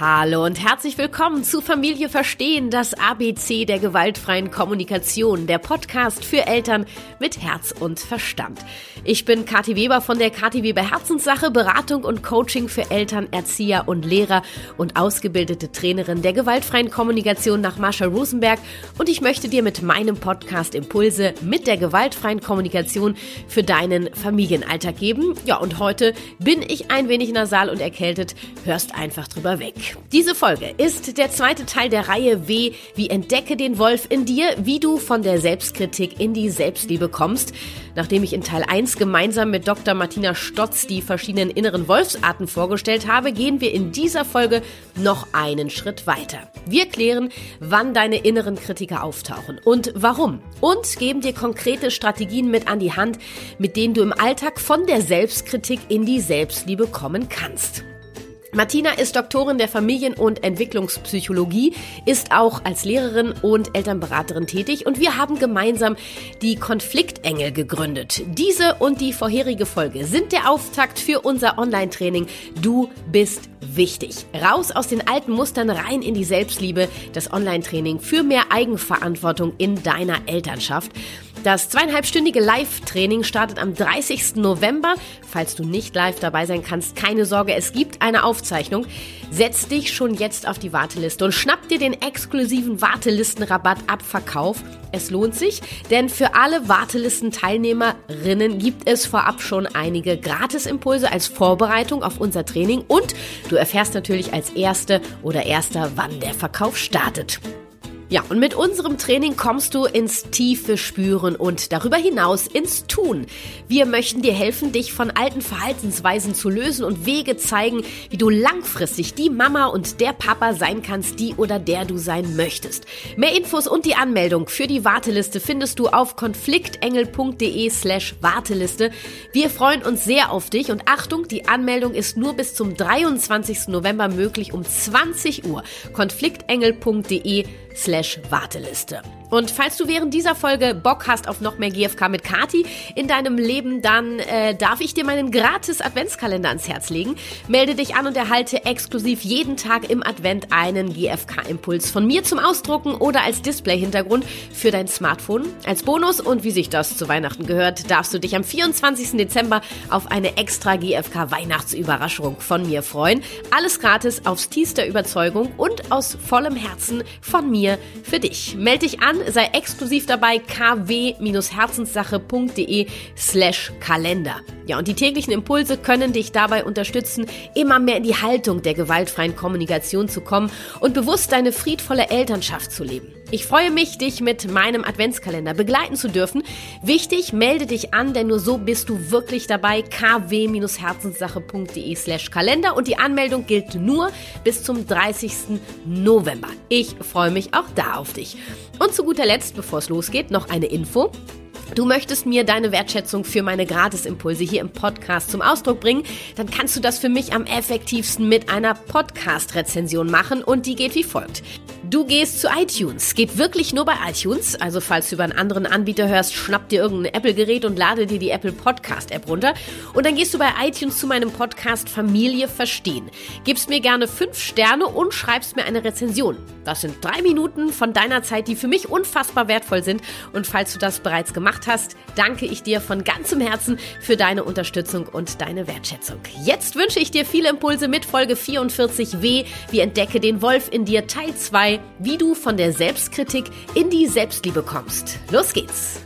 Hallo und herzlich willkommen zu Familie Verstehen, das ABC der gewaltfreien Kommunikation, der Podcast für Eltern mit Herz und Verstand. Ich bin Kathi Weber von der Kathi Weber Herzenssache, Beratung und Coaching für Eltern, Erzieher und Lehrer und ausgebildete Trainerin der gewaltfreien Kommunikation nach Marshall Rosenberg und ich möchte dir mit meinem Podcast Impulse mit der gewaltfreien Kommunikation für deinen Familienalltag geben. Ja, und heute bin ich ein wenig nasal und erkältet, hörst einfach drüber weg. Diese Folge ist der zweite Teil der Reihe W, wie entdecke den Wolf in dir, wie du von der Selbstkritik in die Selbstliebe kommst. Nachdem ich in Teil 1 gemeinsam mit Dr. Martina Stotz die verschiedenen inneren Wolfsarten vorgestellt habe, gehen wir in dieser Folge noch einen Schritt weiter. Wir klären, wann deine inneren Kritiker auftauchen und warum und geben dir konkrete Strategien mit an die Hand, mit denen du im Alltag von der Selbstkritik in die Selbstliebe kommen kannst. Martina ist Doktorin der Familien- und Entwicklungspsychologie, ist auch als Lehrerin und Elternberaterin tätig und wir haben gemeinsam die Konfliktengel gegründet. Diese und die vorherige Folge sind der Auftakt für unser Online-Training Du bist wichtig. Raus aus den alten Mustern rein in die Selbstliebe, das Online-Training für mehr Eigenverantwortung in deiner Elternschaft. Das zweieinhalbstündige Live-Training startet am 30. November. Falls du nicht live dabei sein kannst, keine Sorge, es gibt eine Aufzeichnung. Setz dich schon jetzt auf die Warteliste und schnapp dir den exklusiven Wartelistenrabatt ab Verkauf. Es lohnt sich, denn für alle Wartelistenteilnehmerinnen gibt es vorab schon einige Gratisimpulse als Vorbereitung auf unser Training und du erfährst natürlich als Erste oder Erster, wann der Verkauf startet. Ja, und mit unserem Training kommst du ins tiefe Spüren und darüber hinaus ins Tun. Wir möchten dir helfen, dich von alten Verhaltensweisen zu lösen und Wege zeigen, wie du langfristig die Mama und der Papa sein kannst, die oder der du sein möchtest. Mehr Infos und die Anmeldung für die Warteliste findest du auf konfliktengel.de slash Warteliste. Wir freuen uns sehr auf dich und Achtung, die Anmeldung ist nur bis zum 23. November möglich um 20 Uhr. konfliktengel.de slash Warteliste. Und falls du während dieser Folge Bock hast auf noch mehr GFK mit Kati in deinem Leben, dann äh, darf ich dir meinen gratis Adventskalender ans Herz legen. Melde dich an und erhalte exklusiv jeden Tag im Advent einen GFK-Impuls von mir zum Ausdrucken oder als Display-Hintergrund für dein Smartphone. Als Bonus und wie sich das zu Weihnachten gehört, darfst du dich am 24. Dezember auf eine extra GFK-Weihnachtsüberraschung von mir freuen. Alles gratis aufs tiefster Überzeugung und aus vollem Herzen von mir für dich. Melde dich an sei exklusiv dabei kw-herzenssache.de slash Kalender. Ja, und die täglichen Impulse können dich dabei unterstützen, immer mehr in die Haltung der gewaltfreien Kommunikation zu kommen und bewusst deine friedvolle Elternschaft zu leben. Ich freue mich, dich mit meinem Adventskalender begleiten zu dürfen. Wichtig, melde dich an, denn nur so bist du wirklich dabei. kw-herzenssache.de slash Kalender und die Anmeldung gilt nur bis zum 30. November. Ich freue mich auch da auf dich. Und zu guter Letzt, bevor es losgeht, noch eine Info. Du möchtest mir deine Wertschätzung für meine Gratisimpulse hier im Podcast zum Ausdruck bringen, dann kannst du das für mich am effektivsten mit einer Podcast-Rezension machen und die geht wie folgt. Du gehst zu iTunes. Geht wirklich nur bei iTunes. Also falls du über einen anderen Anbieter hörst, schnapp dir irgendein Apple-Gerät und lade dir die Apple Podcast-App runter. Und dann gehst du bei iTunes zu meinem Podcast Familie Verstehen. Gibst mir gerne fünf Sterne und schreibst mir eine Rezension. Das sind drei Minuten von deiner Zeit, die für mich unfassbar wertvoll sind. Und falls du das bereits gemacht hast, danke ich dir von ganzem Herzen für deine Unterstützung und deine Wertschätzung. Jetzt wünsche ich dir viele Impulse mit Folge 44w, wie entdecke den Wolf in dir Teil 2 wie du von der Selbstkritik in die Selbstliebe kommst. Los geht's!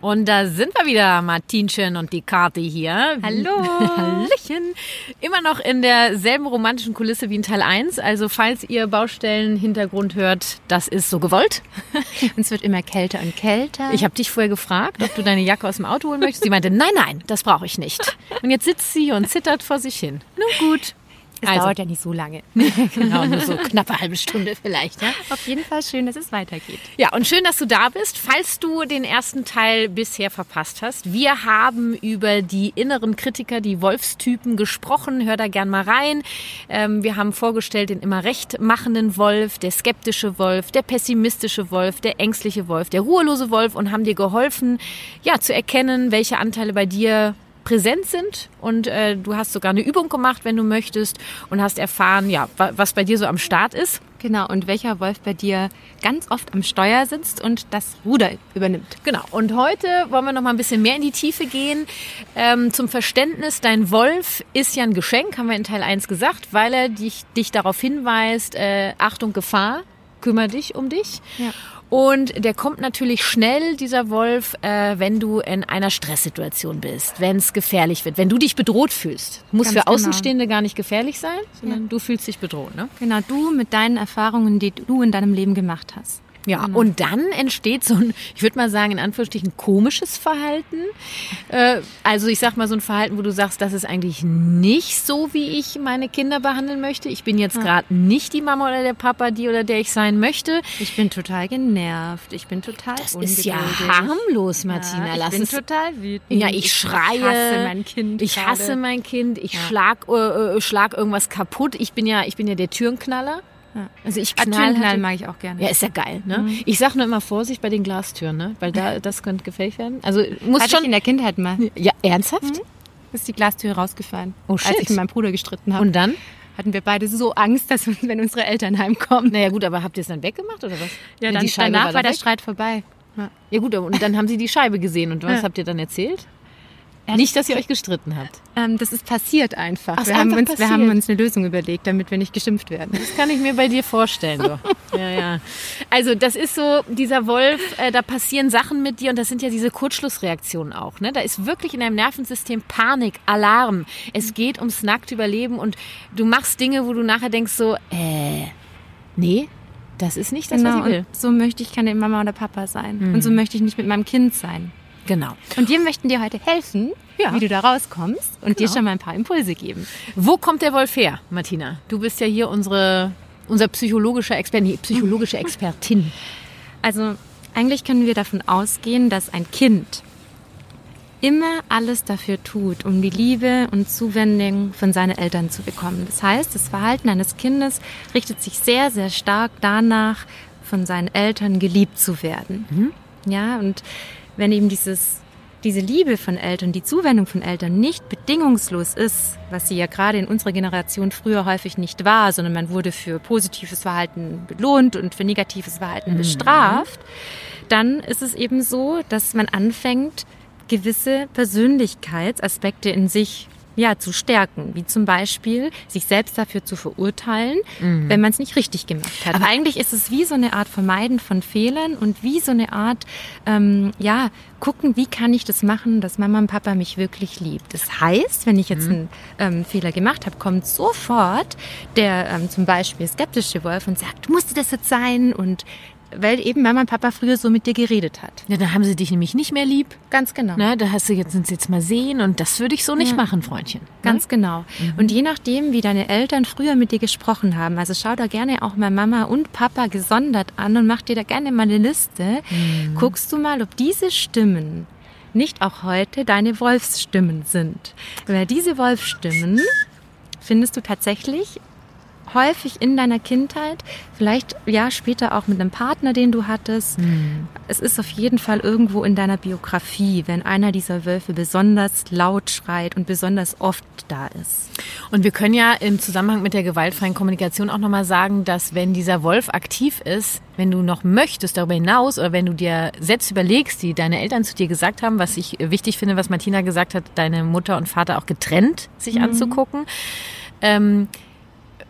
Und da sind wir wieder, Martinchen und die Kati hier. Hallo. Hallöchen. Immer noch in derselben romantischen Kulisse wie in Teil 1. Also falls ihr Baustellenhintergrund hört, das ist so gewollt. es wird immer kälter und kälter. Ich habe dich vorher gefragt, ob du deine Jacke aus dem Auto holen möchtest. Sie meinte, nein, nein, das brauche ich nicht. Und jetzt sitzt sie und zittert vor sich hin. Nun gut. Es also. dauert ja nicht so lange. genau, nur so knappe halbe Stunde vielleicht. Ja? Auf jeden Fall schön, dass es weitergeht. Ja, und schön, dass du da bist. Falls du den ersten Teil bisher verpasst hast, wir haben über die inneren Kritiker, die Wolfstypen gesprochen. Hör da gern mal rein. Ähm, wir haben vorgestellt den immer recht machenden Wolf, der skeptische Wolf, der pessimistische Wolf, der ängstliche Wolf, der ruhelose Wolf und haben dir geholfen, ja, zu erkennen, welche Anteile bei dir präsent sind und äh, du hast sogar eine Übung gemacht, wenn du möchtest und hast erfahren, ja, was bei dir so am Start ist. Genau, und welcher Wolf bei dir ganz oft am Steuer sitzt und das Ruder übernimmt. Genau, und heute wollen wir noch mal ein bisschen mehr in die Tiefe gehen. Ähm, zum Verständnis, dein Wolf ist ja ein Geschenk, haben wir in Teil 1 gesagt, weil er dich, dich darauf hinweist, äh, Achtung, Gefahr, kümmere dich um dich. Ja. Und der kommt natürlich schnell, dieser Wolf, äh, wenn du in einer Stresssituation bist, wenn es gefährlich wird, wenn du dich bedroht fühlst. Muss Ganz für genau. Außenstehende gar nicht gefährlich sein, sondern ja. du fühlst dich bedroht. Ne? Genau, du mit deinen Erfahrungen, die du in deinem Leben gemacht hast. Ja, genau. und dann entsteht so ein, ich würde mal sagen, in Anführungsstrichen komisches Verhalten. Äh, also ich sag mal so ein Verhalten, wo du sagst, das ist eigentlich nicht so, wie ich meine Kinder behandeln möchte. Ich bin jetzt ja. gerade nicht die Mama oder der Papa, die oder der ich sein möchte. Ich bin total genervt. Ich bin total Das ist ja harmlos, Martina. Ja, ich Lass bin es. total wütend. Ja, ich, ich schreie. Ich hasse mein Kind. Ich gerade. hasse mein Kind. Ich ja. schlag, äh, äh, schlag irgendwas kaputt. Ich bin ja, ich bin ja der Türenknaller. Ja. Also ich knall hatte, mag ich auch gerne. Ja, ist ja geil. Ne? Mhm. Ich sag nur immer Vorsicht bei den Glastüren, ne? weil da das könnte gefährlich werden. Also muss Hatte schon ich in der Kindheit mal. Ja, ernsthaft? Mhm. Ist die Glastür rausgefallen, oh, shit. als ich mit meinem Bruder gestritten habe. Und dann? Hatten wir beide so Angst, dass wenn unsere Eltern heimkommen. Naja gut, aber habt ihr es dann weggemacht oder was? Ja, dann, danach war, war der Streit vorbei. Ja. ja gut, und dann haben sie die Scheibe gesehen und was ja. habt ihr dann erzählt? Nicht, dass ihr euch gestritten habt. Ähm, das ist passiert einfach. Ach, wir, haben uns, passiert. wir haben uns eine Lösung überlegt, damit wir nicht geschimpft werden. Das kann ich mir bei dir vorstellen. Du. ja, ja. Also das ist so, dieser Wolf, äh, da passieren Sachen mit dir und das sind ja diese Kurzschlussreaktionen auch. Ne? Da ist wirklich in deinem Nervensystem Panik, Alarm. Es geht ums nackte Überleben und du machst Dinge, wo du nachher denkst so, äh, nee, das ist nicht das, genau, was ich will. so möchte ich keine Mama oder Papa sein. Mhm. Und so möchte ich nicht mit meinem Kind sein. Genau. Und wir möchten dir heute helfen, ja. wie du da rauskommst und genau. dir schon mal ein paar Impulse geben. Wo kommt der Wolf her, Martina? Du bist ja hier unsere, unser psychologischer Expert, nee, psychologische Expertin. Also eigentlich können wir davon ausgehen, dass ein Kind immer alles dafür tut, um die Liebe und Zuwendung von seinen Eltern zu bekommen. Das heißt, das Verhalten eines Kindes richtet sich sehr, sehr stark danach, von seinen Eltern geliebt zu werden. Mhm. Ja, und wenn eben dieses, diese Liebe von Eltern, die Zuwendung von Eltern nicht bedingungslos ist, was sie ja gerade in unserer Generation früher häufig nicht war, sondern man wurde für positives Verhalten belohnt und für negatives Verhalten mhm. bestraft, dann ist es eben so, dass man anfängt, gewisse Persönlichkeitsaspekte in sich ja, zu stärken, wie zum Beispiel sich selbst dafür zu verurteilen, mhm. wenn man es nicht richtig gemacht hat. Aber eigentlich ist es wie so eine Art Vermeiden von Fehlern und wie so eine Art, ähm, ja, gucken, wie kann ich das machen, dass Mama und Papa mich wirklich liebt. Das heißt, wenn ich jetzt mhm. einen ähm, Fehler gemacht habe, kommt sofort der ähm, zum Beispiel skeptische Wolf und sagt, musste das jetzt sein und weil eben Mama und Papa früher so mit dir geredet hat. Ja, da haben sie dich nämlich nicht mehr lieb. Ganz genau. Na, da hast du jetzt uns jetzt mal sehen und das würde ich so nicht ja. machen, Freundchen. Ganz ne? genau. Mhm. Und je nachdem, wie deine Eltern früher mit dir gesprochen haben, also schau da gerne auch mal Mama und Papa gesondert an und mach dir da gerne mal eine Liste. Mhm. Guckst du mal, ob diese Stimmen nicht auch heute deine Wolfsstimmen sind. Weil diese Wolfsstimmen findest du tatsächlich häufig in deiner Kindheit, vielleicht ja später auch mit einem Partner, den du hattest. Mhm. Es ist auf jeden Fall irgendwo in deiner Biografie, wenn einer dieser Wölfe besonders laut schreit und besonders oft da ist. Und wir können ja im Zusammenhang mit der gewaltfreien Kommunikation auch nochmal sagen, dass wenn dieser Wolf aktiv ist, wenn du noch möchtest darüber hinaus oder wenn du dir Sätze überlegst, die deine Eltern zu dir gesagt haben, was ich wichtig finde, was Martina gesagt hat, deine Mutter und Vater auch getrennt sich mhm. anzugucken, ähm,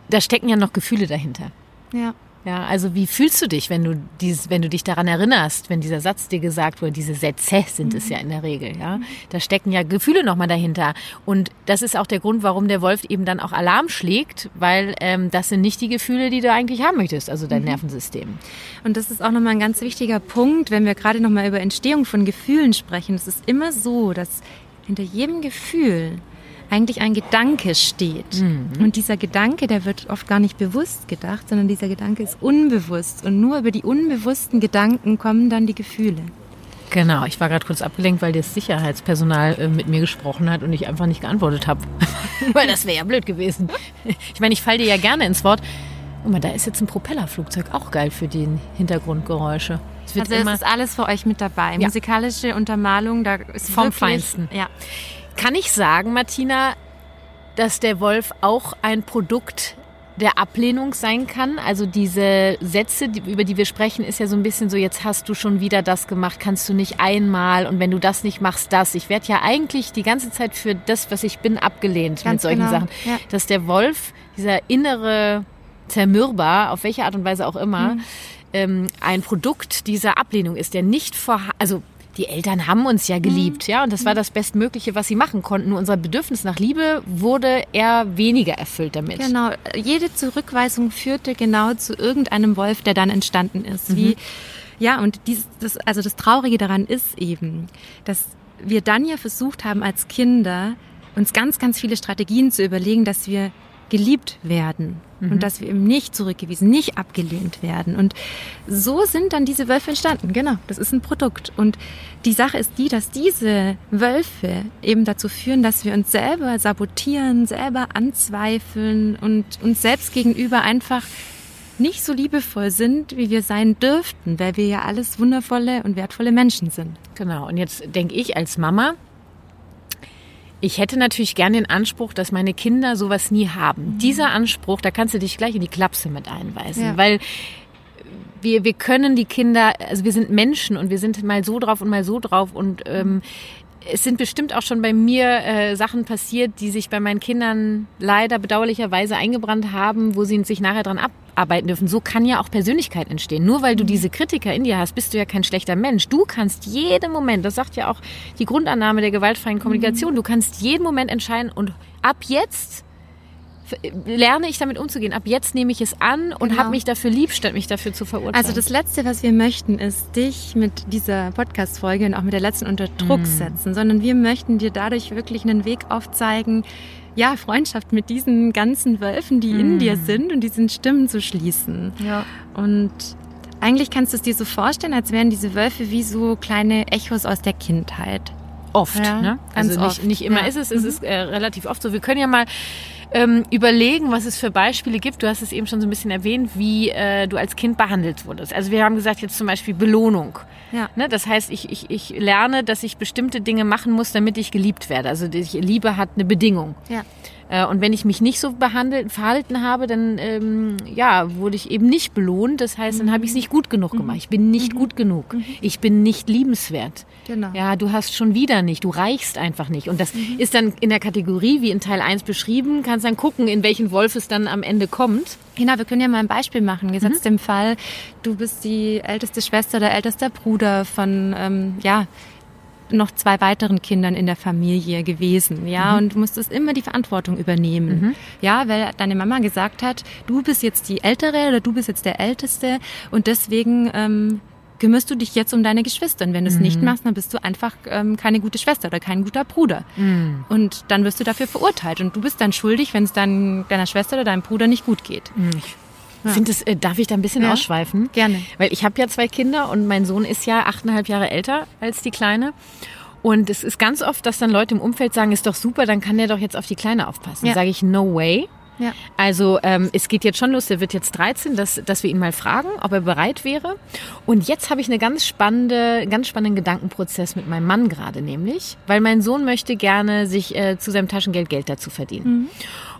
da stecken ja noch Gefühle dahinter. Ja. Ja, also wie fühlst du dich, wenn du dieses, wenn du dich daran erinnerst, wenn dieser Satz dir gesagt wurde, diese Sätze sind mhm. es ja in der Regel, ja. Da stecken ja Gefühle nochmal dahinter. Und das ist auch der Grund, warum der Wolf eben dann auch Alarm schlägt, weil ähm, das sind nicht die Gefühle, die du eigentlich haben möchtest, also dein mhm. Nervensystem. Und das ist auch nochmal ein ganz wichtiger Punkt, wenn wir gerade nochmal über Entstehung von Gefühlen sprechen. Es ist immer so, dass hinter jedem Gefühl eigentlich ein Gedanke steht. Mhm. Und dieser Gedanke, der wird oft gar nicht bewusst gedacht, sondern dieser Gedanke ist unbewusst. Und nur über die unbewussten Gedanken kommen dann die Gefühle. Genau, ich war gerade kurz abgelenkt, weil das Sicherheitspersonal äh, mit mir gesprochen hat und ich einfach nicht geantwortet habe. weil das wäre ja blöd gewesen. Ich meine, ich falle dir ja gerne ins Wort. Guck mal, da ist jetzt ein Propellerflugzeug, auch geil für die Hintergrundgeräusche. Es also es ist alles für euch mit dabei. Ja. Musikalische Untermalung, da ist vom wirklich, Feinsten. Ja. Kann ich sagen, Martina, dass der Wolf auch ein Produkt der Ablehnung sein kann. Also diese Sätze, über die wir sprechen, ist ja so ein bisschen so, jetzt hast du schon wieder das gemacht, kannst du nicht einmal und wenn du das nicht machst, das. Ich werde ja eigentlich die ganze Zeit für das, was ich bin, abgelehnt Ganz mit solchen genau. Sachen. Ja. Dass der Wolf, dieser innere Zermürber, auf welche Art und Weise auch immer, mhm. ähm, ein Produkt dieser Ablehnung ist, der nicht vor, also die Eltern haben uns ja geliebt, mhm. ja, und das war das Bestmögliche, was sie machen konnten. Nur unser Bedürfnis nach Liebe wurde eher weniger erfüllt damit. Genau, jede Zurückweisung führte genau zu irgendeinem Wolf, der dann entstanden ist. Mhm. Wie, ja, und dies, das, also das Traurige daran ist eben, dass wir dann ja versucht haben als Kinder, uns ganz, ganz viele Strategien zu überlegen, dass wir geliebt werden mhm. und dass wir eben nicht zurückgewiesen, nicht abgelehnt werden. Und so sind dann diese Wölfe entstanden. Genau, das ist ein Produkt. Und die Sache ist die, dass diese Wölfe eben dazu führen, dass wir uns selber sabotieren, selber anzweifeln und uns selbst gegenüber einfach nicht so liebevoll sind, wie wir sein dürften, weil wir ja alles wundervolle und wertvolle Menschen sind. Genau. Und jetzt denke ich als Mama, ich hätte natürlich gern den Anspruch, dass meine Kinder sowas nie haben. Mhm. Dieser Anspruch, da kannst du dich gleich in die Klapse mit einweisen, ja. weil wir, wir können die Kinder, also wir sind Menschen und wir sind mal so drauf und mal so drauf und ähm, es sind bestimmt auch schon bei mir äh, Sachen passiert, die sich bei meinen Kindern leider bedauerlicherweise eingebrannt haben, wo sie sich nachher dran abarbeiten dürfen. So kann ja auch Persönlichkeit entstehen. Nur weil du mhm. diese Kritiker in dir hast, bist du ja kein schlechter Mensch. Du kannst jeden Moment, das sagt ja auch die Grundannahme der gewaltfreien Kommunikation, mhm. du kannst jeden Moment entscheiden und ab jetzt lerne ich damit umzugehen. Ab jetzt nehme ich es an und genau. habe mich dafür lieb, statt mich dafür zu verurteilen. Also das Letzte, was wir möchten, ist dich mit dieser Podcast-Folge und auch mit der letzten unter Druck mm. setzen, sondern wir möchten dir dadurch wirklich einen Weg aufzeigen, ja, Freundschaft mit diesen ganzen Wölfen, die mm. in dir sind und diesen Stimmen zu schließen. Ja. Und eigentlich kannst du es dir so vorstellen, als wären diese Wölfe wie so kleine Echos aus der Kindheit. Oft, ja, ne? Also nicht, oft. nicht immer ja. ist es, es mhm. ist äh, relativ oft so. Wir können ja mal ähm, überlegen, was es für Beispiele gibt. Du hast es eben schon so ein bisschen erwähnt, wie äh, du als Kind behandelt wurdest. Also wir haben gesagt jetzt zum Beispiel Belohnung. Ja. Ne? Das heißt, ich, ich, ich lerne, dass ich bestimmte Dinge machen muss, damit ich geliebt werde. Also die Liebe hat eine Bedingung. Ja. Äh, und wenn ich mich nicht so behandelt, verhalten habe, dann ähm, ja, wurde ich eben nicht belohnt. Das heißt, dann habe ich es nicht gut genug gemacht. Ich bin nicht mhm. gut genug. Mhm. Ich bin nicht liebenswert. Genau. Ja, du hast schon wieder nicht. Du reichst einfach nicht. Und das mhm. ist dann in der Kategorie, wie in Teil 1 beschrieben, kannst dann gucken, in welchen Wolf es dann am Ende kommt. Genau, wir können ja mal ein Beispiel machen. Gesetzt mhm. im Fall, du bist die älteste Schwester oder ältester Bruder von, ähm, ja, noch zwei weiteren Kindern in der Familie gewesen, ja, mhm. und du musstest immer die Verantwortung übernehmen, mhm. ja, weil deine Mama gesagt hat, du bist jetzt die Ältere oder du bist jetzt der Älteste und deswegen ähm, kümmerst du dich jetzt um deine Geschwister. Und wenn du es mhm. nicht machst, dann bist du einfach ähm, keine gute Schwester oder kein guter Bruder. Mhm. Und dann wirst du dafür verurteilt. Und du bist dann schuldig, wenn es dann deiner Schwester oder deinem Bruder nicht gut geht. Mhm. Ja. Find das, äh, darf ich da ein bisschen ja, ausschweifen? Gerne. Weil ich habe ja zwei Kinder und mein Sohn ist ja achteinhalb Jahre älter als die Kleine. Und es ist ganz oft, dass dann Leute im Umfeld sagen, ist doch super, dann kann der doch jetzt auf die Kleine aufpassen. Ja. Sage ich, no way. Ja. Also ähm, es geht jetzt schon los, der wird jetzt 13, dass, dass wir ihn mal fragen, ob er bereit wäre. Und jetzt habe ich eine ganz spannende, ganz spannenden Gedankenprozess mit meinem Mann gerade nämlich, weil mein Sohn möchte gerne sich äh, zu seinem Taschengeld Geld dazu verdienen. Mhm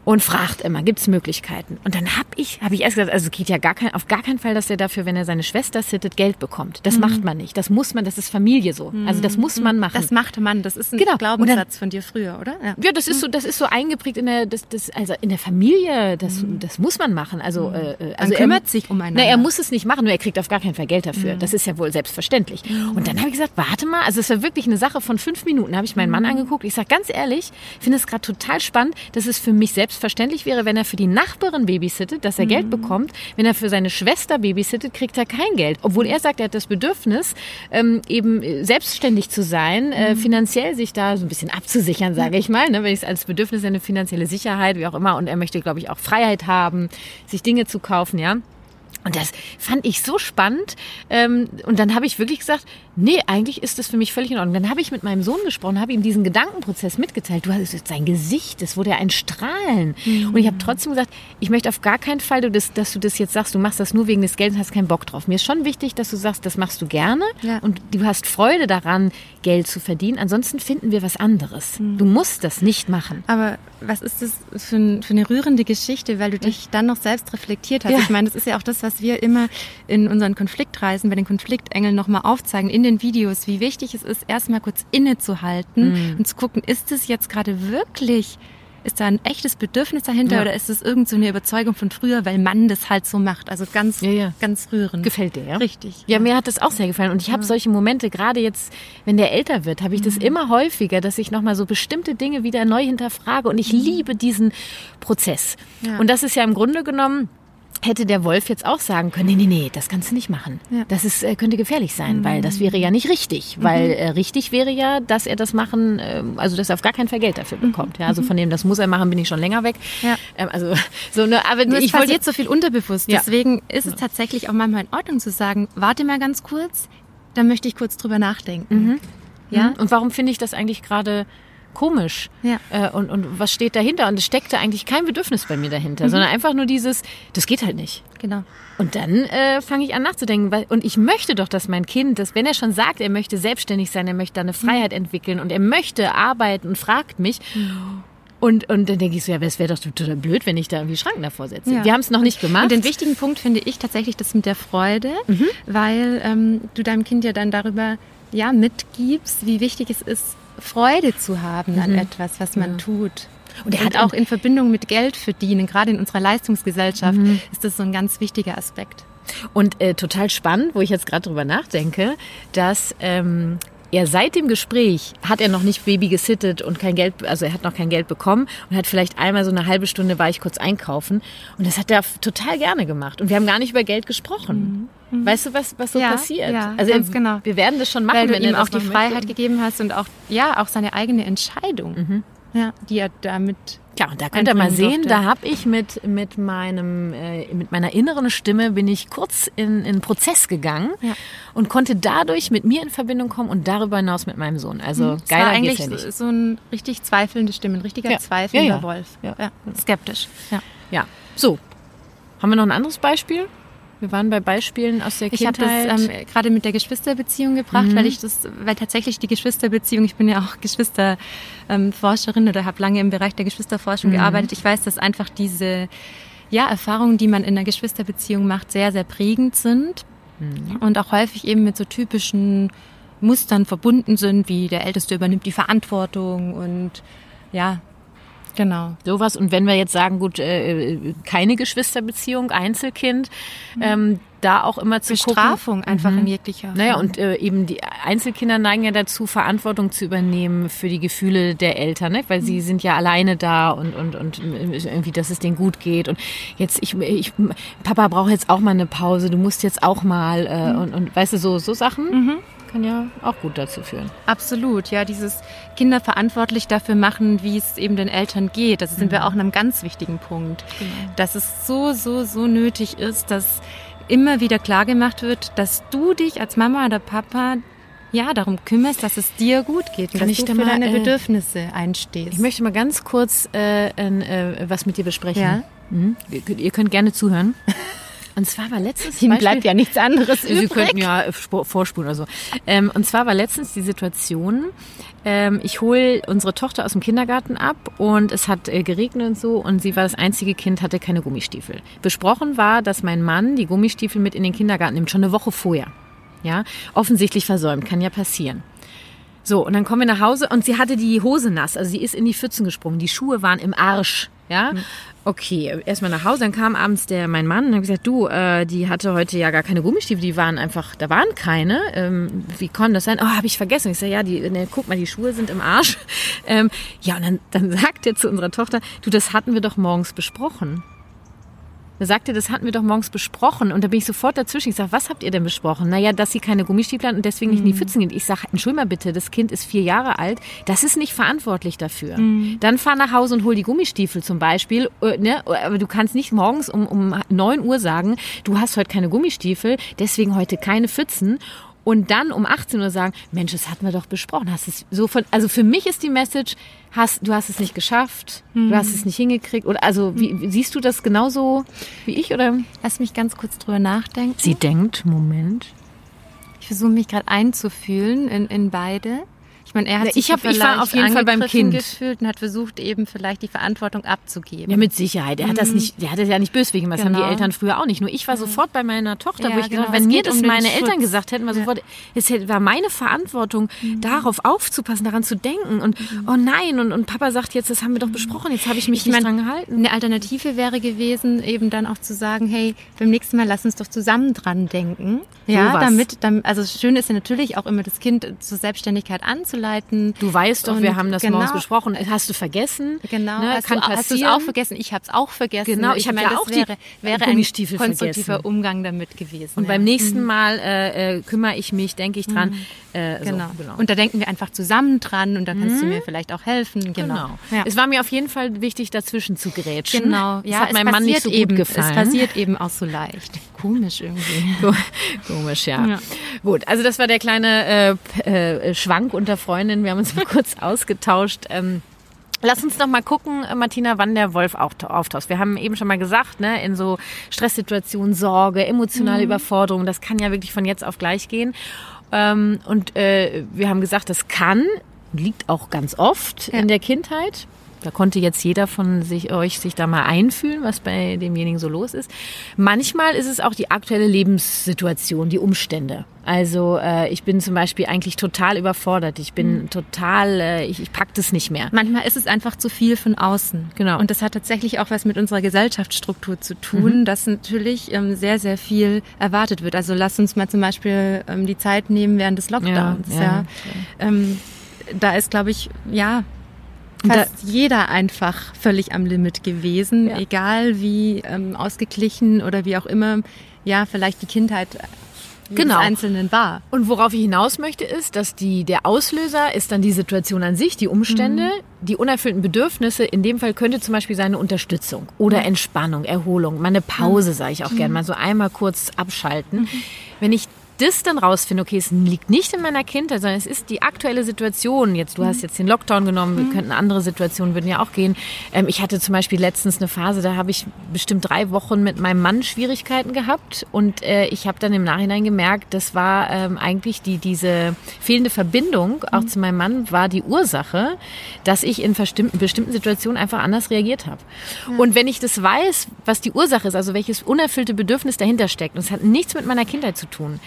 und fragt immer, gibt es Möglichkeiten? Und dann habe ich, habe ich erst gesagt, also es geht ja gar kein, auf gar keinen Fall, dass er dafür, wenn er seine Schwester sittet, Geld bekommt. Das mhm. macht man nicht. Das muss man, das ist Familie so. Mhm. Also das muss man machen. Das macht man. Das ist ein genau. Glaubenssatz dann, von dir früher, oder? Ja. ja, das ist so, das ist so eingeprägt in der, das, das, also in der Familie. Das, mhm. das muss man machen. Also, mhm. äh, äh also man kümmert er, sich um einen. Na, er muss es nicht machen, nur er kriegt auf gar keinen Fall Geld dafür. Mhm. Das ist ja wohl selbstverständlich. Mhm. Und dann habe ich gesagt, warte mal, also es war wirklich eine Sache von fünf Minuten. Habe ich meinen Mann angeguckt. Ich sage ganz ehrlich, finde es gerade total spannend, dass es für mich selbstverständlich wäre, wenn er für die Nachbarin babysittet, dass er mhm. Geld bekommt. Wenn er für seine Schwester babysittet, kriegt er kein Geld. Obwohl er sagt, er hat das Bedürfnis, ähm, eben selbstständig zu sein, äh, mhm. finanziell sich da so ein bisschen abzusichern, sage ich mal. Ne? Wenn ich es als Bedürfnis eine finanzielle Sicherheit, wie auch immer. Und er möchte, glaube ich, auch Freiheit haben, sich Dinge zu kaufen, ja. Und das fand ich so spannend. Ähm, und dann habe ich wirklich gesagt, Nee, eigentlich ist das für mich völlig in Ordnung. Dann habe ich mit meinem Sohn gesprochen, habe ihm diesen Gedankenprozess mitgeteilt. Du hast sein Gesicht, das wurde ja ein Strahlen. Mhm. Und ich habe trotzdem gesagt, ich möchte auf gar keinen Fall, dass du das jetzt sagst, du machst das nur wegen des Geldes und hast keinen Bock drauf. Mir ist schon wichtig, dass du sagst, das machst du gerne ja. und du hast Freude daran, Geld zu verdienen. Ansonsten finden wir was anderes. Mhm. Du musst das nicht machen. Aber was ist das für, ein, für, eine rührende Geschichte, weil du dich dann noch selbst reflektiert hast? Ja. Ich meine, das ist ja auch das, was wir immer in unseren Konfliktreisen bei den Konfliktengeln nochmal aufzeigen, in den Videos, wie wichtig es ist, erstmal kurz innezuhalten mhm. und zu gucken, ist es jetzt gerade wirklich ist da ein echtes Bedürfnis dahinter ja. oder ist es irgend so eine Überzeugung von früher, weil man das halt so macht? Also ganz, ja, ja. ganz rührend. Gefällt dir, ja? Richtig. Ja, mir hat das auch sehr gefallen. Und ich habe solche Momente, gerade jetzt, wenn der älter wird, habe ich das mhm. immer häufiger, dass ich nochmal so bestimmte Dinge wieder neu hinterfrage. Und ich mhm. liebe diesen Prozess. Und das ist ja im Grunde genommen, hätte der Wolf jetzt auch sagen können, nee, nee, nee, das kannst du nicht machen. Ja. Das ist, äh, könnte gefährlich sein, mhm. weil das wäre ja nicht richtig. Mhm. Weil äh, richtig wäre ja, dass er das machen, äh, also dass er auf gar keinen Fall Geld dafür mhm. bekommt. Ja, also mhm. von dem, das muss er machen, bin ich schon länger weg. Ja. Ähm, also so ne, aber Nur ich wollte jetzt so viel unterbewusst. Ja. Deswegen ist es tatsächlich auch manchmal in Ordnung zu sagen, warte mal ganz kurz, dann möchte ich kurz drüber nachdenken. Mhm. Ja. Mhm. Und warum finde ich das eigentlich gerade komisch. Ja. Äh, und, und was steht dahinter? Und es steckte eigentlich kein Bedürfnis bei mir dahinter, mhm. sondern einfach nur dieses, das geht halt nicht. Genau. Und dann äh, fange ich an nachzudenken, weil, und ich möchte doch, dass mein Kind, dass wenn er schon sagt, er möchte selbstständig sein, er möchte da eine mhm. Freiheit mhm. entwickeln und er möchte arbeiten und fragt mich. Mhm. Und, und dann denke ich so, ja, es wäre doch total blöd, wenn ich da irgendwie Schranken davor setze. Ja. Wir haben es noch nicht gemacht. Und den wichtigen Punkt finde ich tatsächlich das mit der Freude, mhm. weil ähm, du deinem Kind ja dann darüber ja mitgibst, wie wichtig es ist, Freude zu haben mhm. an etwas, was man ja. tut. Und er hat auch in Verbindung mit Geld verdienen, gerade in unserer Leistungsgesellschaft, mhm. ist das so ein ganz wichtiger Aspekt. Und äh, total spannend, wo ich jetzt gerade drüber nachdenke, dass ähm, er seit dem Gespräch hat er noch nicht Baby gesittet und kein Geld, also er hat noch kein Geld bekommen und hat vielleicht einmal so eine halbe Stunde war ich kurz einkaufen und das hat er total gerne gemacht und wir haben gar nicht über Geld gesprochen. Mhm. Weißt du, was, was so ja, passiert? Ja, also ganz genau. Wir werden das schon machen, Weil du wenn ihm auch die Freiheit möchte. gegeben hast und auch, ja, auch seine eigene Entscheidung, mhm. ja, die er damit ja, und da könnt ihr mal sehen, durfte. da habe ich mit, mit, meinem, äh, mit meiner inneren Stimme bin ich kurz in, in Prozess gegangen ja. und konnte dadurch mit mir in Verbindung kommen und darüber hinaus mit meinem Sohn. Also mhm. geiler war eigentlich ja nicht. so ein richtig zweifelnde Stimme, ein richtiger ja. zweifelnder Wolf. Ja. Skeptisch. Ja. ja. So. Haben wir noch ein anderes Beispiel? Wir waren bei Beispielen aus der Kindheit. Ich habe das ähm, gerade mit der Geschwisterbeziehung gebracht, mhm. weil ich das, weil tatsächlich die Geschwisterbeziehung, ich bin ja auch Geschwisterforscherin ähm, oder habe lange im Bereich der Geschwisterforschung mhm. gearbeitet. Ich weiß, dass einfach diese ja, Erfahrungen, die man in der Geschwisterbeziehung macht, sehr, sehr prägend sind mhm. und auch häufig eben mit so typischen Mustern verbunden sind, wie der Älteste übernimmt die Verantwortung und ja, Genau. Sowas. Und wenn wir jetzt sagen, gut, äh, keine Geschwisterbeziehung, Einzelkind, mhm. ähm, da auch immer zu Bestrafung gucken. einfach mhm. in jeglicher Naja, und äh, eben die Einzelkinder neigen ja dazu, Verantwortung zu übernehmen für die Gefühle der Eltern, ne? weil mhm. sie sind ja alleine da und, und, und irgendwie, dass es denen gut geht. Und jetzt, ich, ich Papa braucht jetzt auch mal eine Pause, du musst jetzt auch mal äh, mhm. und, und weißt du, so, so Sachen. Mhm kann ja auch gut dazu führen. Absolut, ja, dieses Kinder verantwortlich dafür machen, wie es eben den Eltern geht. Das sind mhm. wir auch an einem ganz wichtigen Punkt. Genau. Dass es so, so, so nötig ist, dass immer wieder klar gemacht wird, dass du dich als Mama oder Papa ja, darum kümmerst, dass es dir gut geht und dass du für mal, deine äh, Bedürfnisse einstehst. Ich möchte mal ganz kurz äh, äh, was mit dir besprechen. Ja? Mhm. Ihr könnt gerne zuhören. Und zwar war letztens. Ihnen bleibt ja nichts anderes Sie übrig. könnten ja vorspulen oder so. Ähm, und zwar war letztens die Situation, ähm, ich hole unsere Tochter aus dem Kindergarten ab und es hat äh, geregnet und so und sie war das einzige Kind, hatte keine Gummistiefel. Besprochen war, dass mein Mann die Gummistiefel mit in den Kindergarten nimmt, schon eine Woche vorher. Ja, offensichtlich versäumt, kann ja passieren. So, und dann kommen wir nach Hause und sie hatte die Hose nass, also sie ist in die Pfützen gesprungen. Die Schuhe waren im Arsch. Ja, mhm. okay, erstmal nach Hause, dann kam abends der mein Mann und hat gesagt, du, äh, die hatte heute ja gar keine Gummistiefel, die waren einfach, da waren keine. Ähm, wie konnte das sein? Oh, habe ich vergessen. Ich sage, ja, die, ne, guck mal, die Schuhe sind im Arsch. Ähm, ja, und dann, dann sagt er zu unserer Tochter, du, das hatten wir doch morgens besprochen. Da sagte, das hatten wir doch morgens besprochen. Und da bin ich sofort dazwischen. Ich sage, was habt ihr denn besprochen? Naja, dass sie keine Gummistiefel hat und deswegen nicht in die mhm. Pfützen geht. Ich sage, entschuldige mal bitte, das Kind ist vier Jahre alt. Das ist nicht verantwortlich dafür. Mhm. Dann fahr nach Hause und hol die Gummistiefel zum Beispiel. Äh, ne? Aber du kannst nicht morgens um, um 9 Uhr sagen, du hast heute keine Gummistiefel, deswegen heute keine Pfützen. Und dann um 18 Uhr sagen, Mensch, das hatten wir doch besprochen. Hast es so von, also für mich ist die Message, hast, du hast es nicht geschafft, hm. du hast es nicht hingekriegt. Oder also wie, siehst du das genauso wie ich? Oder? Lass mich ganz kurz drüber nachdenken. Sie denkt, Moment. Ich versuche mich gerade einzufühlen in, in beide. Ich meine, er hat sich ich, hab, ich war auf jeden Fall beim Kind gefühlt und hat versucht, eben vielleicht die Verantwortung abzugeben. Ja, mit Sicherheit. Er hat das mhm. nicht, der hat das ja nicht wegen. Das genau. haben die genau. Eltern früher auch nicht. Nur ich war mhm. sofort bei meiner Tochter, ja, wo ich genau. gesagt wenn mir das um meine Eltern Schutz. gesagt hätten, war ja. sofort, es war meine Verantwortung, mhm. darauf aufzupassen, daran zu denken. Und mhm. oh nein, und, und Papa sagt jetzt, das haben wir doch besprochen, jetzt habe ich mich ich nicht mein, dran gehalten. Eine Alternative wäre gewesen, eben dann auch zu sagen, hey, beim nächsten Mal lass uns doch zusammen dran denken. Ja, so damit, damit, also schön ist ja natürlich auch immer das Kind zur Selbstständigkeit anzuleiten. Du weißt doch, und wir haben das genau, morgens besprochen. Hast du vergessen? Genau. Ne? Hast, Kann du, hast du es auch vergessen? Ich habe es auch vergessen. Genau, ich, ich habe ja auch wäre, die wäre ein konstruktiver vergessen. Umgang damit gewesen. Und ja. beim nächsten mhm. Mal äh, äh, kümmere ich mich, denke ich dran. Mhm. Äh, genau. So, genau. Und da denken wir einfach zusammen dran und da kannst mhm. du mir vielleicht auch helfen. Genau. genau. Ja. Es war mir auf jeden Fall wichtig, dazwischen zu grätschen. Genau. Ja, das hat meinem Mann nicht so eben, gut gefallen. Es passiert eben auch so leicht. Komisch irgendwie. Komisch, ja. ja. Gut, also das war der kleine äh, äh, Schwank unter Freundinnen. Wir haben uns mal kurz ausgetauscht. Ähm, Lass uns noch mal gucken, Martina, wann der Wolf auch auftaucht. Wir haben eben schon mal gesagt, ne, in so Stresssituationen, Sorge, emotionale mhm. Überforderung, das kann ja wirklich von jetzt auf gleich gehen. Ähm, und äh, wir haben gesagt, das kann, liegt auch ganz oft ja. in der Kindheit. Da konnte jetzt jeder von sich, euch sich da mal einfühlen, was bei demjenigen so los ist. Manchmal ist es auch die aktuelle Lebenssituation, die Umstände. Also äh, ich bin zum Beispiel eigentlich total überfordert. Ich bin mhm. total, äh, ich, ich pack das nicht mehr. Manchmal ist es einfach zu viel von außen. Genau. Und das hat tatsächlich auch was mit unserer Gesellschaftsstruktur zu tun, mhm. dass natürlich ähm, sehr, sehr viel erwartet wird. Also lass uns mal zum Beispiel ähm, die Zeit nehmen während des Lockdowns. Ja, ja, ja. Ähm, da ist, glaube ich, ja, fast da, jeder einfach völlig am Limit gewesen, ja. egal wie ähm, ausgeglichen oder wie auch immer, ja, vielleicht die Kindheit genau. Einzelnen war. Und worauf ich hinaus möchte, ist, dass die, der Auslöser ist dann die Situation an sich, die Umstände, mhm. die unerfüllten Bedürfnisse. In dem Fall könnte zum Beispiel seine Unterstützung oder mhm. Entspannung, Erholung, mal eine Pause, mhm. sage ich auch gerne, mal so einmal kurz abschalten. Mhm. Wenn ich das dann rausfinde, okay, es liegt nicht in meiner Kindheit, sondern es ist die aktuelle Situation. Jetzt, du mhm. hast jetzt den Lockdown genommen, wir mhm. könnten andere Situationen würden ja auch gehen. Ähm, ich hatte zum Beispiel letztens eine Phase, da habe ich bestimmt drei Wochen mit meinem Mann Schwierigkeiten gehabt und äh, ich habe dann im Nachhinein gemerkt, das war ähm, eigentlich die diese fehlende Verbindung auch mhm. zu meinem Mann war die Ursache, dass ich in bestimmten, bestimmten Situationen einfach anders reagiert habe. Ja. Und wenn ich das weiß, was die Ursache ist, also welches unerfüllte Bedürfnis dahinter steckt, und es hat nichts mit meiner Kindheit zu tun,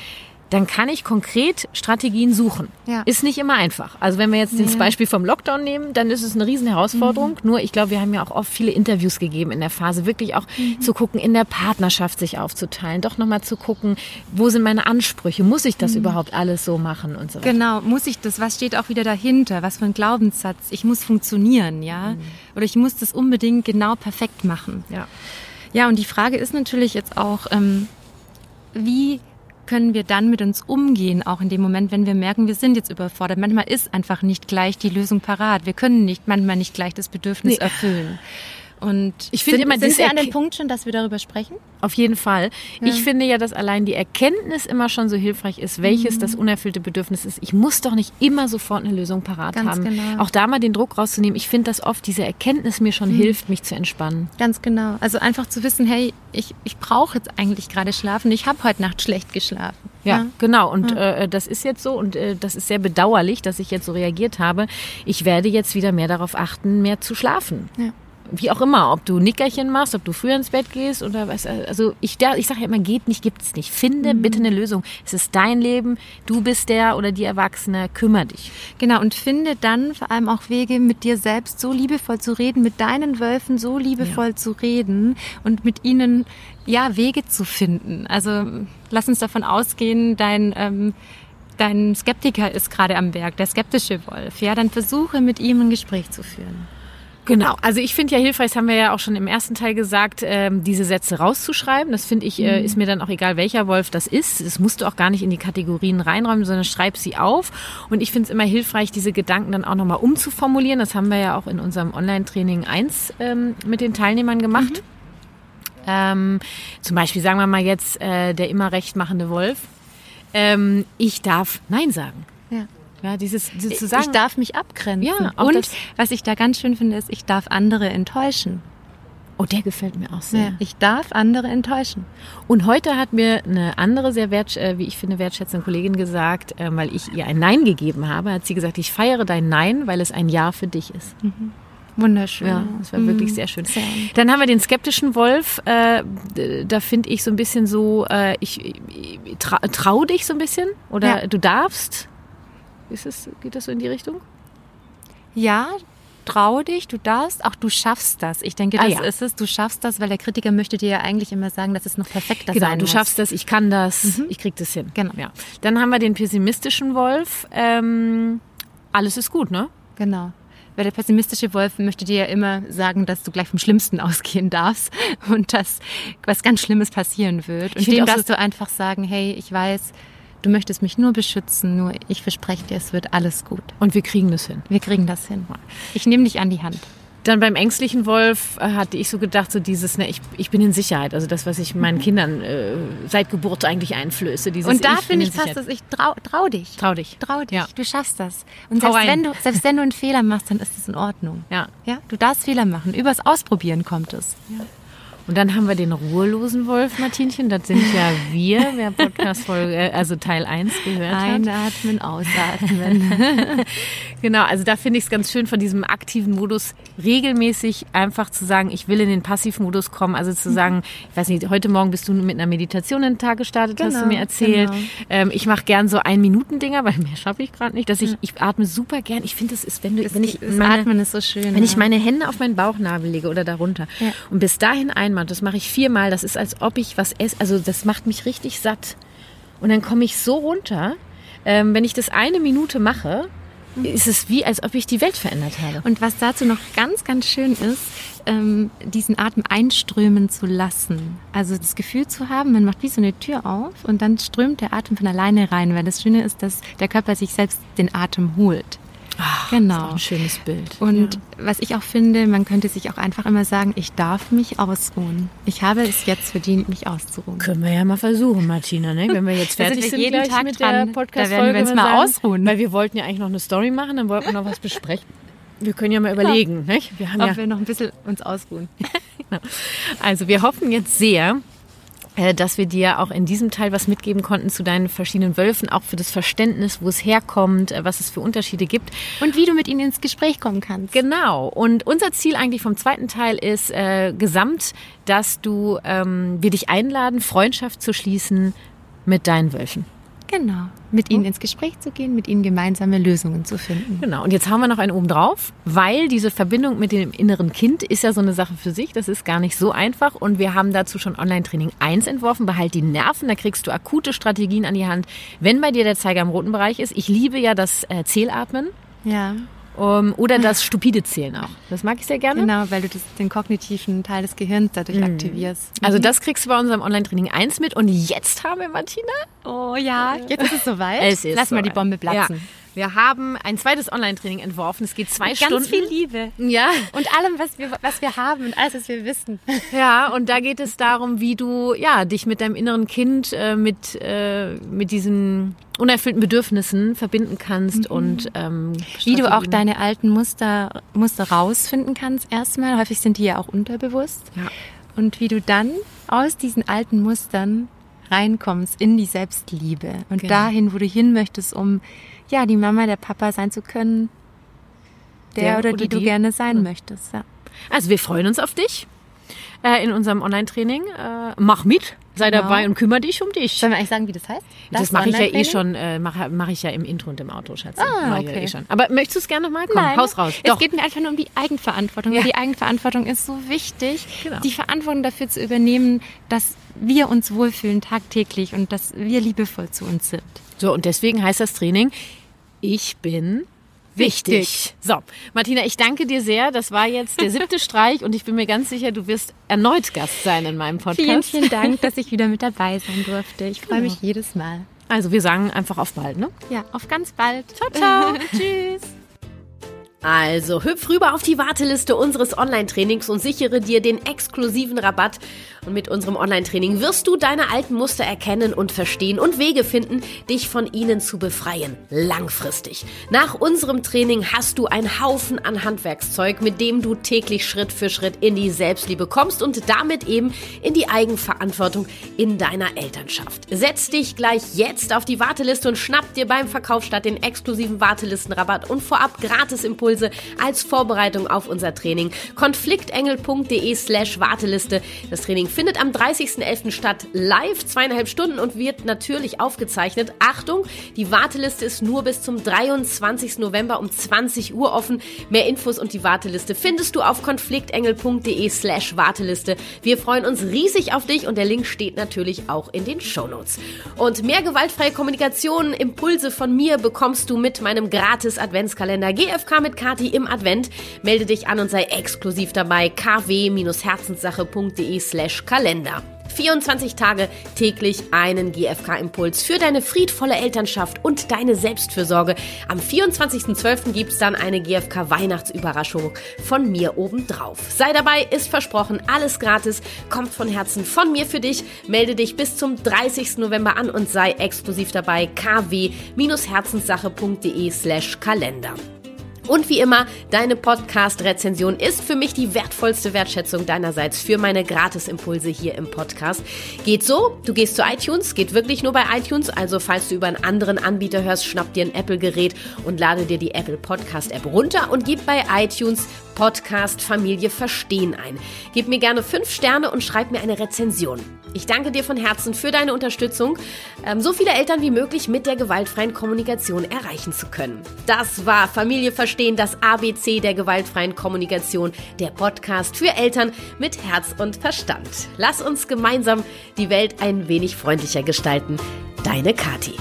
dann kann ich konkret Strategien suchen. Ja. Ist nicht immer einfach. Also wenn wir jetzt nee. das Beispiel vom Lockdown nehmen, dann ist es eine riesen Herausforderung. Mhm. Nur ich glaube, wir haben ja auch oft viele Interviews gegeben in der Phase, wirklich auch mhm. zu gucken, in der Partnerschaft sich aufzuteilen, doch nochmal zu gucken, wo sind meine Ansprüche, muss ich das mhm. überhaupt alles so machen und so weiter. Genau, muss ich das, was steht auch wieder dahinter, was für ein Glaubenssatz, ich muss funktionieren, ja, mhm. oder ich muss das unbedingt genau perfekt machen. Ja, ja und die Frage ist natürlich jetzt auch, ähm, wie können wir dann mit uns umgehen, auch in dem Moment, wenn wir merken, wir sind jetzt überfordert. Manchmal ist einfach nicht gleich die Lösung parat. Wir können nicht, manchmal nicht gleich das Bedürfnis nee. erfüllen. Und ich finde immer, sind wir an dem Punkt schon, dass wir darüber sprechen? Auf jeden Fall. Ja. Ich finde ja, dass allein die Erkenntnis immer schon so hilfreich ist, welches mhm. das unerfüllte Bedürfnis ist. Ich muss doch nicht immer sofort eine Lösung parat Ganz haben. Genau. Auch da mal den Druck rauszunehmen. Ich finde, dass oft diese Erkenntnis mir schon mhm. hilft, mich zu entspannen. Ganz genau. Also einfach zu wissen, hey, ich, ich brauche jetzt eigentlich gerade schlafen. Ich habe heute Nacht schlecht geschlafen. Ja, ja. genau. Und ja. äh, das ist jetzt so und äh, das ist sehr bedauerlich, dass ich jetzt so reagiert habe. Ich werde jetzt wieder mehr darauf achten, mehr zu schlafen. Ja wie auch immer, ob du Nickerchen machst, ob du früher ins Bett gehst oder was. Also ich, ich sage ja immer, geht nicht, gibt's nicht. Finde mhm. bitte eine Lösung. Es ist dein Leben, du bist der oder die Erwachsene, kümmere dich. Genau, und finde dann vor allem auch Wege, mit dir selbst so liebevoll zu reden, mit deinen Wölfen so liebevoll ja. zu reden und mit ihnen ja Wege zu finden. Also lass uns davon ausgehen, dein ähm, dein Skeptiker ist gerade am Werk, der skeptische Wolf. Ja, dann versuche mit ihm ein Gespräch zu führen. Genau, also ich finde ja hilfreich, das haben wir ja auch schon im ersten Teil gesagt, ähm, diese Sätze rauszuschreiben. Das finde ich, äh, mhm. ist mir dann auch egal, welcher Wolf das ist. Das musst du auch gar nicht in die Kategorien reinräumen, sondern schreib sie auf. Und ich finde es immer hilfreich, diese Gedanken dann auch nochmal umzuformulieren. Das haben wir ja auch in unserem Online-Training 1 ähm, mit den Teilnehmern gemacht. Mhm. Ähm, zum Beispiel sagen wir mal jetzt äh, der immer recht machende Wolf ähm, ich darf Nein sagen. Ja. Ja, dieses, dieses zu sagen. ich darf mich abgrenzen. Ja, und das- was ich da ganz schön finde, ist, ich darf andere enttäuschen. oh, der gefällt mir auch sehr. Ich darf andere enttäuschen. Und heute hat mir eine andere sehr wert, äh, wie ich finde, wertschätzende Kollegin gesagt, äh, weil ich ihr ein Nein gegeben habe, hat sie gesagt, ich feiere dein Nein, weil es ein Ja für dich ist. Wunderschön. Ja, das war wirklich sehr schön. Sehr. Dann haben wir den skeptischen Wolf. Äh, da finde ich so ein bisschen so, äh, ich, ich trau, trau dich so ein bisschen oder Ja. du darfst. Ist es, geht das so in die Richtung? Ja, trau dich, du darfst, auch du schaffst das. Ich denke, Ah, das ja. ist es. Du schaffst das, weil der Kritiker möchte dir ja eigentlich immer sagen, dass es noch perfekter Genau, sein du muss. schaffst das, ich kann das, ich krieg das hin. Genau. Ja. Dann haben wir den pessimistischen Wolf. Ähm, alles ist gut, ne? Genau. Weil der pessimistische Wolf möchte dir ja immer sagen, dass du gleich vom Schlimmsten ausgehen darfst und dass was ganz Schlimmes passieren wird. Und dem auch so- darfst du einfach sagen, hey, ich weiß, du möchtest mich nur beschützen, nur ich verspreche dir, es wird alles gut. Und wir kriegen das hin. Wir kriegen das hin. Ich nehme dich an die Hand. Dann beim ängstlichen Wolf äh, hatte ich so gedacht, so dieses, ne, ich, ich bin in Sicherheit. Also das, was ich meinen Kindern äh, seit Geburt eigentlich einflöße. Dieses Und da finde in ich fast, Sicherheit. dass ich trau, trau dich. Trau dich. Trau dich. Ja. Du schaffst das. Und selbst wenn, du, selbst wenn du einen Fehler machst, dann ist es in Ordnung. Ja. Ja, du darfst Fehler machen. Übers Ausprobieren kommt es. Und dann haben wir den ruhelosen Wolf, Martinchen. Das sind ja wir, wer Podcast-Folge, äh, also Teil 1 gehört hat. Einatmen, ausatmen. Genau, also da finde ich es ganz schön von diesem aktiven Modus regelmäßig einfach zu sagen, ich will in den Passivmodus kommen. Also zu sagen, ich weiß nicht, heute Morgen bist du mit einer Meditation in den Tag gestartet, hast du Genau, mir erzählt. genau. Ähm, ich mache gern so Ein-Minuten-Dinger, weil mehr schaffe ich gerade nicht. Dass ich, ich atme super gern. Ich finde, das ist, wenn, du, wenn ich das meine, Atmen ist so schön. wenn ich ja. meine Hände auf meinen Bauchnabel lege oder darunter Ja. und bis dahin einmal, das mache ich viermal, das ist, als ob ich was esse. Also das macht mich richtig satt. Und dann komme ich so runter. Ähm, wenn ich das eine Minute mache, ist es wie, als ob ich die Welt verändert habe. Und was dazu noch ganz, ganz schön ist, ähm, diesen Atem einströmen zu lassen. Also das Gefühl zu haben, man macht wie so eine Tür auf und dann strömt der Atem von alleine rein, weil das Schöne ist, dass der Körper sich selbst den Atem holt. Genau. Ein schönes Bild. Und was ich auch finde, man könnte sich auch einfach immer sagen, ich darf mich ausruhen. Ich habe es jetzt verdient, mich auszuruhen. Können wir ja mal versuchen, Martina, ne? Wenn wir jetzt Da fertig sind wir jeden Tag mit dran. der Da Podcast-Folge. werden wir uns mal sagen, ausruhen. Weil wir wollten ja eigentlich noch eine Story machen, dann wollten wir noch was besprechen. Wir können ja mal überlegen, nicht? Wir haben ja Ob wir noch ein bisschen uns ausruhen. Also wir hoffen jetzt sehr, dass wir dir auch in diesem Teil was mitgeben konnten zu deinen verschiedenen Wölfen, auch für das Verständnis, wo es herkommt, äh, was es für Unterschiede gibt. Und wie du mit ihnen ins Gespräch kommen kannst. Genau. Und unser Ziel eigentlich vom zweiten Teil ist äh, gesamt, dass du ähm, wir dich einladen, Freundschaft zu schließen mit deinen Wölfen. Genau. Mit ihnen ins Gespräch zu gehen, mit ihnen gemeinsame Lösungen zu finden. Genau. Und jetzt haben wir noch einen oben drauf, weil diese Verbindung mit dem inneren Kind ist ja so eine Sache für sich. Das ist gar nicht so einfach. Und wir haben dazu schon Online-Training 1 entworfen. Behalt die Nerven. Da kriegst du akute Strategien an die Hand, wenn bei dir der Zeiger im roten Bereich ist. Ich liebe ja das äh, Zählatmen. Ja. Ähm, oder das stupide Zählen auch. Das mag ich sehr gerne. Genau, weil du das, den kognitiven Teil des Gehirns dadurch aktivierst. Also das kriegst du bei unserem Online-Training 1 mit. Und jetzt haben wir, Martina, oh ja, jetzt ist es soweit. Es ist Lass mal die. Bombe platzen. Ja. Wir haben ein zweites Online-Training entworfen. Es geht zwei Ganz Stunden. viel Liebe. Ja, Und allem, was wir, was wir haben und alles, was wir wissen. ja, und da geht es darum, wie du ja dich mit deinem inneren Kind äh, mit äh, mit diesen unerfüllten Bedürfnissen verbinden kannst und ähm, Wie du auch deine alten Muster, Muster rausfinden kannst erstmal. Häufig sind die ja auch unterbewusst. Ja. Und wie du dann aus diesen alten Mustern reinkommst in die Selbstliebe und Genau. dahin, wo du hin möchtest, um ja die Mama, der Papa sein zu können, der, Der oder, oder die, du die. gerne sein möchtest. Ja. Also wir freuen uns auf dich äh, in unserem Online-Training. Äh, mach mit, sei Genau. dabei und kümmere dich um dich. Sollen wir eigentlich sagen, wie das heißt? Das, mache ich ja eh schon, äh, mache mach ich ja im Intro und im Outro, Schatz. Ah, ich ja okay. eh schon. Aber möchtest du es gerne nochmal? Komm, Nein, haus raus. Es geht mir einfach nur um die Eigenverantwortung. Ja. Die Eigenverantwortung ist so wichtig, Genau. die Verantwortung dafür zu übernehmen, dass wir uns wohlfühlen tagtäglich und dass wir liebevoll zu uns sind. So, und deswegen heißt das Training, ich bin wichtig. Wichtig. So, Martina, ich danke dir sehr. Das war jetzt der siebte Streich und ich bin mir ganz sicher, du wirst erneut Gast sein in meinem Podcast. Vielen, vielen Dank, dass ich wieder mit dabei sein durfte. Ich freue Genau. mich jedes Mal. Also wir sagen einfach auf bald, ne? Ja, auf ganz bald. Ciao, ciao. Tschüss. Also hüpf rüber auf die Warteliste unseres Online-Trainings und sichere dir den exklusiven Rabatt. Und mit unserem Online-Training wirst du deine alten Muster erkennen und verstehen und Wege finden, dich von ihnen zu befreien. Langfristig. Nach unserem Training hast du einen Haufen an Handwerkszeug, mit dem du täglich Schritt für Schritt in die Selbstliebe kommst und damit eben in die Eigenverantwortung in deiner Elternschaft. Setz dich gleich jetzt auf die Warteliste und schnapp dir beim Verkauf statt den exklusiven Wartelistenrabatt und vorab gratis Impulse Impulse als Vorbereitung auf unser Training. Konfliktengel.de slash Warteliste. Das Training findet am 30.11. statt, live zweieinhalb Stunden und wird natürlich aufgezeichnet. Achtung, die Warteliste ist nur bis zum 23. November um 20 Uhr offen. Mehr Infos und die Warteliste findest du auf konfliktengel.de slash Warteliste. Wir freuen uns riesig auf dich und der Link steht natürlich auch in den Shownotes. Und mehr gewaltfreie Kommunikation, Impulse von mir bekommst du mit meinem gratis Adventskalender GFK mit Kati im Advent. Melde dich an und sei exklusiv dabei. kw-herzenssache.de slash Kalender. 24 Tage täglich einen GFK-Impuls für deine friedvolle Elternschaft und deine Selbstfürsorge. Am 24.12. gibt es dann eine GFK-Weihnachtsüberraschung von mir obendrauf. Sei dabei, ist versprochen, alles gratis, kommt von Herzen von mir für dich. Melde dich bis zum 30. November an und sei exklusiv dabei. kw-herzenssache.de slash Kalender. Und wie immer, deine Podcast-Rezension ist für mich die wertvollste Wertschätzung deinerseits für meine Gratisimpulse hier im Podcast. Geht so, du gehst zu iTunes, geht wirklich nur bei iTunes, also falls du über einen anderen Anbieter hörst, schnapp dir ein Apple-Gerät und lade dir die Apple Podcast-App runter und gib bei iTunes Podcast Familie Verstehen ein. Gib mir gerne fünf Sterne und schreib mir eine Rezension. Ich danke dir von Herzen für deine Unterstützung, ähm, so viele Eltern wie möglich mit der gewaltfreien Kommunikation erreichen zu können. Das war Familie Verstehen, das ABC der gewaltfreien Kommunikation, der Podcast für Eltern mit Herz und Verstand. Lass uns gemeinsam die Welt ein wenig freundlicher gestalten. Deine Kathi.